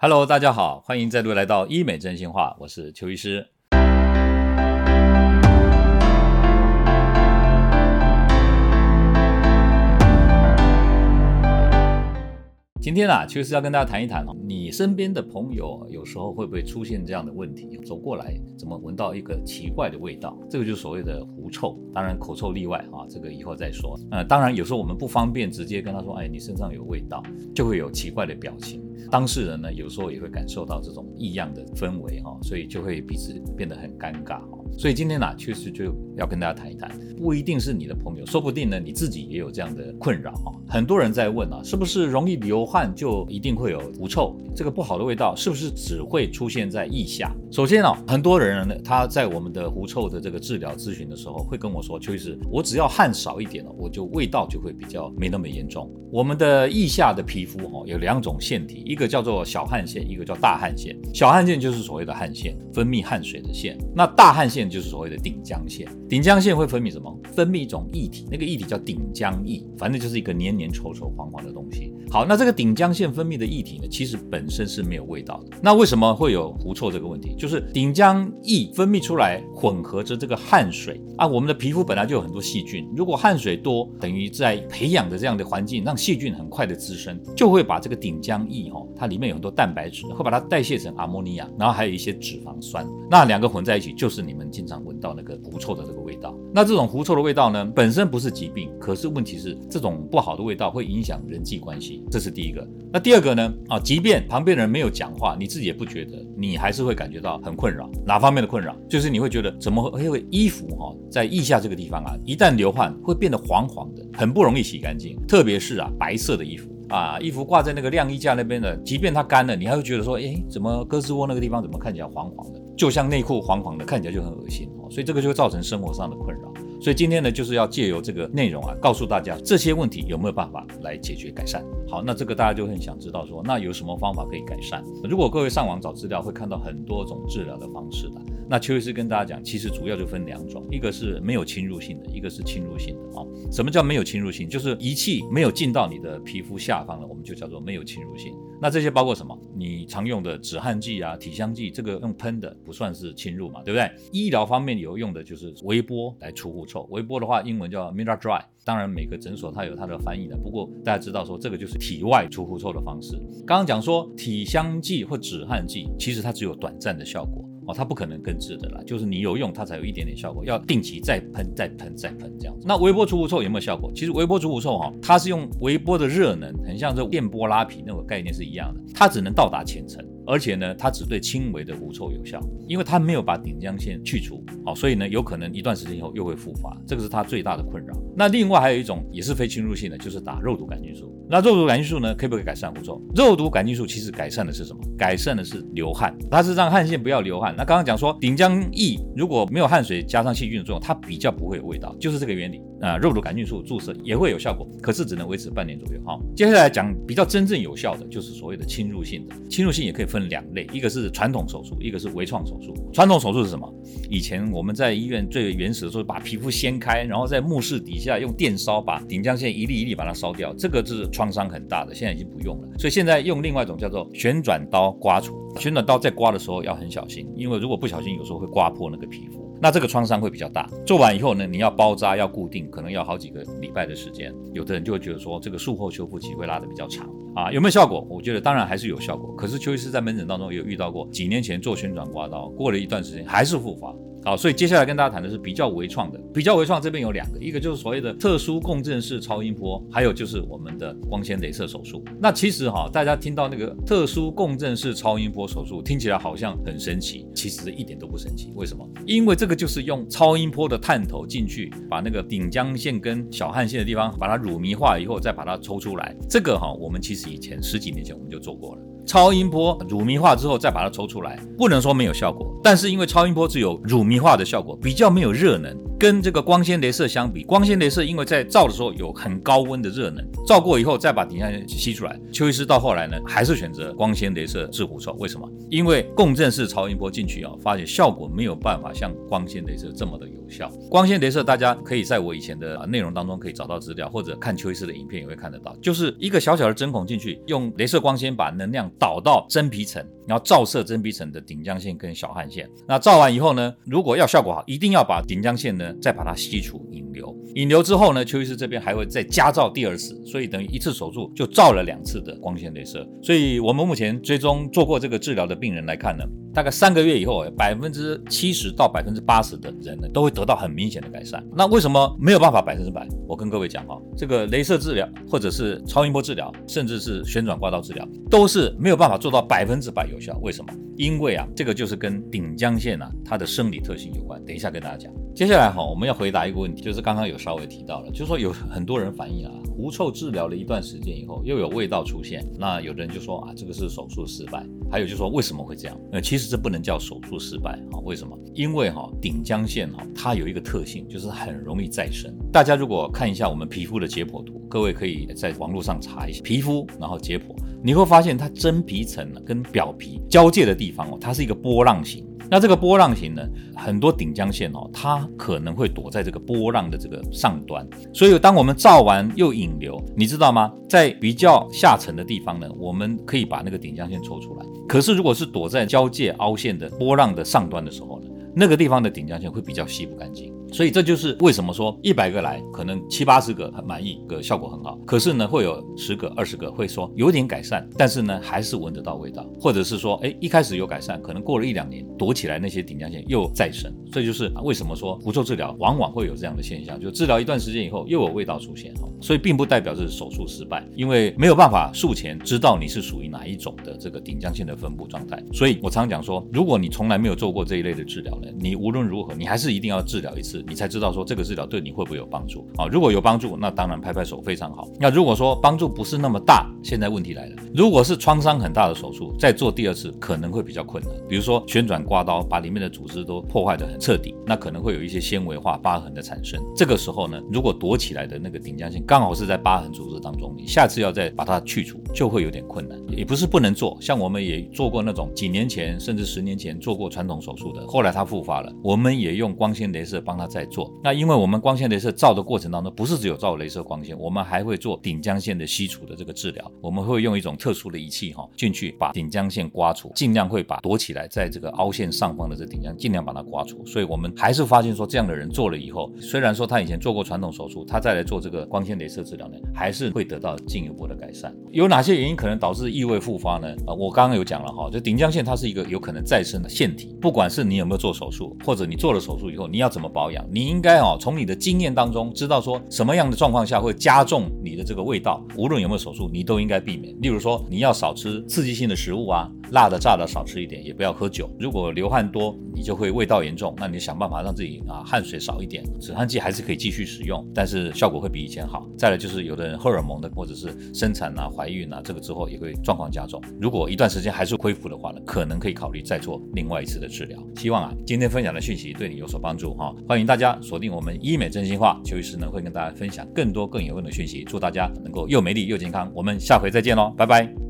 Hello，大家好，欢迎再度来到医美真心话，我是邱医师。今天啊，其实要跟大家谈一谈，你身边的朋友有时候会不会出现这样的问题？走过来怎么闻到一个奇怪的味道？这个就是所谓的狐臭，当然口臭例外啊，这个以后再说。呃，当然有时候我们不方便直接跟他说，哎，你身上有味道，就会有奇怪的表情。当事人呢，有时候也会感受到这种异样的氛围哈，所以就会彼此变得很尴尬哈。所以今天呢，确实就要跟大家谈一谈，不一定是你的朋友，说不定呢你自己也有这样的困扰哈。很多人在问啊，是不是容易流汗就一定会有狐臭？这个不好的味道是不是只会出现在腋下？首先啊，很多人呢他在我们的狐臭的这个治疗咨询的时候，会跟我说，邱医师，我只要汗少一点了，我就味道就会比较没那么严重。我们的腋下的皮肤哈有两种腺体，一个叫做小汗腺，一个叫大汗腺。小汗腺就是所谓的汗腺，分泌汗水的腺。那大汗腺就是所谓的顶浆腺。顶浆腺会分泌什么？分泌一种液体，那个液体叫顶浆液，反正就是一个黏黏稠稠黄黄的东西。好，那这个顶浆腺分泌的液体呢，其实本身是没有味道的。那为什么会有狐臭这个问题？就是顶浆液分泌出来混合着这个汗水啊，我们的皮肤本来就有很多细菌，如果汗水多，等于在培养的这样的环境，让细菌很快的滋生，就会把这个顶浆液哈，它里面有很多蛋白质，会把它代谢成阿莫尼亚，然后还有一些脂肪酸，那两个混在一起，就是你们经常闻到那个狐臭的这个味道。那这种狐臭的味道呢，本身不是疾病，可是问题是这种不好的味道会影响人际关系，这是第一个。那第二个呢？啊，即便旁边的人没有讲话，你自己也不觉得，你还是会感觉到很困扰。哪方面的困扰？就是你会觉得怎么会衣服哈，在腋下这个地方啊，一旦流汗会变得黄黄的，很不容易洗干净。特别是啊，白色的衣服啊，衣服挂在那个晾衣架那边的，即便它干了，你还会觉得说，哎，怎么胳肢窝那个地方怎么看起来黄黄的，就像内裤黄黄的，看起来就很恶心哦。所以这个就会造成生活上的困扰。所以今天呢，就是要借由这个内容啊，告诉大家这些问题有没有办法来解决改善。好，那这个大家就很想知道说，那有什么方法可以改善？如果各位上网找资料，会看到很多种治疗的方式的。那邱医师跟大家讲，其实主要就分两种，一个是没有侵入性的，一个是侵入性的啊。什么叫没有侵入性？就是仪器没有进到你的皮肤下方了，我们就叫做没有侵入性。那这些包括什么？你常用的止汗剂啊、体香剂，这个用喷的不算是侵入嘛，对不对？医疗方面有用的就是微波来除狐臭，微波的话英文叫 Mira Dry，当然每个诊所它有它的翻译的，不过大家知道说这个就是体外除狐臭的方式。刚刚讲说体香剂或止汗剂，其实它只有短暂的效果。哦，它不可能根治的啦，就是你有用，它才有一点点效果，要定期再喷、再喷、再喷这样子。那微波除狐臭有没有效果？其实微波除狐臭哈，它是用微波的热能，很像这电波拉皮那种概念是一样的，它只能到达浅层。而且呢，它只对轻微的狐臭有效，因为它没有把顶浆腺去除，好，所以呢，有可能一段时间以后又会复发，这个是它最大的困扰。那另外还有一种也是非侵入性的，就是打肉毒杆菌素。那肉毒杆菌素呢，可不可以改善狐臭？肉毒杆菌素其实改善的是什么？改善的是流汗，它是让汗腺不要流汗。那刚刚讲说顶浆液如果没有汗水加上细菌的作用，它比较不会有味道，就是这个原理。啊，肉毒杆菌素注射也会有效果，可是只能维持半年左右。好，接下来讲比较真正有效的，就是所谓的侵入性的。侵入性也可以分分两类，一个是传统手术，一个是微创手术。传统手术是什么？以前我们在医院最原始的时候，把皮肤掀开，然后在目视底下用电烧把顶浆线一粒一粒把它烧掉，这个是创伤很大的，现在已经不用了。所以现在用另外一种叫做旋转刀刮除。旋转刀在刮的时候要很小心，因为如果不小心，有时候会刮破那个皮肤。那这个创伤会比较大。做完以后呢，你要包扎、要固定，可能要好几个礼拜的时间。有的人就会觉得说，这个术后修复期会拉得比较长啊。有没有效果？我觉得当然还是有效果。可是邱医师在门诊当中也有遇到过，几年前做旋转刮刀，过了一段时间还是复发。好，所以接下来跟大家谈的是比较微创的。比较微创这边有两个，一个就是所谓的特殊共振式超音波，还有就是我们的光纤镭射手术。那其实哈，大家听到那个特殊共振式超音波手术，听起来好像很神奇，其实一点都不神奇。为什么？因为这个就是用超音波的探头进去，把那个顶浆腺跟小汗腺的地方把它乳糜化以后，再把它抽出来。这个哈，我们其实以前十几年前我们就做过了。超音波乳糜化之后再把它抽出来，不能说没有效果，但是因为超音波只有乳糜化的效果，比较没有热能。跟这个光纤镭射相比，光纤镭射因为在照的时候有很高温的热能，照过以后再把顶浆线吸出来。邱医师到后来呢，还是选择光纤镭射治狐臭。为什么？因为共振式超音波进去啊，发现效果没有办法像光纤镭射这么的有效。光纤镭射大家可以在我以前的内容当中可以找到资料，或者看邱医师的影片也会看得到，就是一个小小的针孔进去，用镭射光纤把能量导到真皮层，然后照射真皮层的顶浆线跟小汗腺。那照完以后呢，如果要效果好，一定要把顶浆线呢再把它吸出引流。引流之后呢，邱医师这边还会再加照第二次，所以等于一次手术就照了两次的光线镭射。所以我们目前追踪做过这个治疗的病人来看呢。大概三个月以后，百分之七十到百分之八十的人呢，都会得到很明显的改善。那为什么没有办法百分之百？我跟各位讲哈，这个镭射治疗或者是超音波治疗，甚至是旋转刮刀治疗，都是没有办法做到百分之百有效。为什么？因为啊，这个就是跟顶浆线啊它的生理特性有关。等一下跟大家讲。接下来哈，我们要回答一个问题，就是刚刚有稍微提到了，就是说有很多人反映啊，狐臭治疗了一段时间以后，又有味道出现。那有的人就说啊，这个是手术失败。还有就是说为什么会这样？呃，其实这不能叫手术失败啊。为什么？因为哈顶浆腺哈，它有一个特性，就是很容易再生。大家如果看一下我们皮肤的解剖图，各位可以在网络上查一下皮肤，然后解剖，你会发现它真皮层跟表皮交界的地方哦，它是一个波浪形。那这个波浪形呢，很多顶浆线哦，它可能会躲在这个波浪的这个上端，所以当我们照完又引流，你知道吗？在比较下沉的地方呢，我们可以把那个顶浆线抽出来。可是如果是躲在交界凹陷的波浪的上端的时候呢，那个地方的顶浆线会比较吸不干净。所以这就是为什么说一百个来，可能七八十个很满意，个效果很好。可是呢，会有十个、二十个会说有点改善，但是呢，还是闻得到味道，或者是说，哎，一开始有改善，可能过了一两年，躲起来那些顶浆线又再生。这就是为什么说狐臭治疗往往会有这样的现象，就治疗一段时间以后又有味道出现。哈，所以并不代表是手术失败，因为没有办法术前知道你是属于哪一种的这个顶浆腺的分布状态。所以我常讲说，如果你从来没有做过这一类的治疗呢，你无论如何，你还是一定要治疗一次。你才知道说这个治疗对你会不会有帮助啊？如果有帮助，那当然拍拍手非常好。那如果说帮助不是那么大，现在问题来了，如果是创伤很大的手术，再做第二次可能会比较困难。比如说旋转刮刀把里面的组织都破坏得很彻底，那可能会有一些纤维化疤痕的产生。这个时候呢，如果躲起来的那个顶浆线刚好是在疤痕组织当中，你下次要再把它去除就会有点困难。也不是不能做，像我们也做过那种几年前甚至十年前做过传统手术的，后来它复发了，我们也用光纤镭射帮他在做。那因为我们光线镭射照的过程当中，不是只有照镭射光线，我们还会做顶浆线的吸除的这个治疗。我们会用一种特殊的仪器哈进去把顶浆线刮除，尽量会把躲起来在这个凹陷上方的这顶浆尽量把它刮除。所以我们还是发现说，这样的人做了以后，虽然说他以前做过传统手术，他再来做这个光线镭射治疗呢，还是会得到进一步的改善。有哪些原因可能导致异味复发呢？啊，我刚刚有讲了哈，就顶浆线它是一个有可能再生的腺体，不管是你有没有做手术，或者你做了手术以后你要怎么保养，你应该哦从你的经验当中知道说什么样的状况下会加重你的这个味道，无论有没有手术，你都应该避免。例如说，你要少吃刺激性的食物啊，辣的、炸的少吃一点，也不要喝酒。如果流汗多，你就会味道严重，那你想办法让自己啊汗水少一点，止汗剂还是可以继续使用，但是效果会比以前好。再来就是有的人荷尔蒙的或者是生产啊、怀孕啊，这个之后也会状况加重。如果一段时间还是恢复的话呢，可能可以考虑再做另外一次的治疗。希望啊今天分享的讯息对你有所帮助哈，欢迎大家锁定我们医美真心话，邱医师呢会跟大家分享更多更有用的讯息，祝大家能够又美丽又健康。我们下回再见喽，拜拜。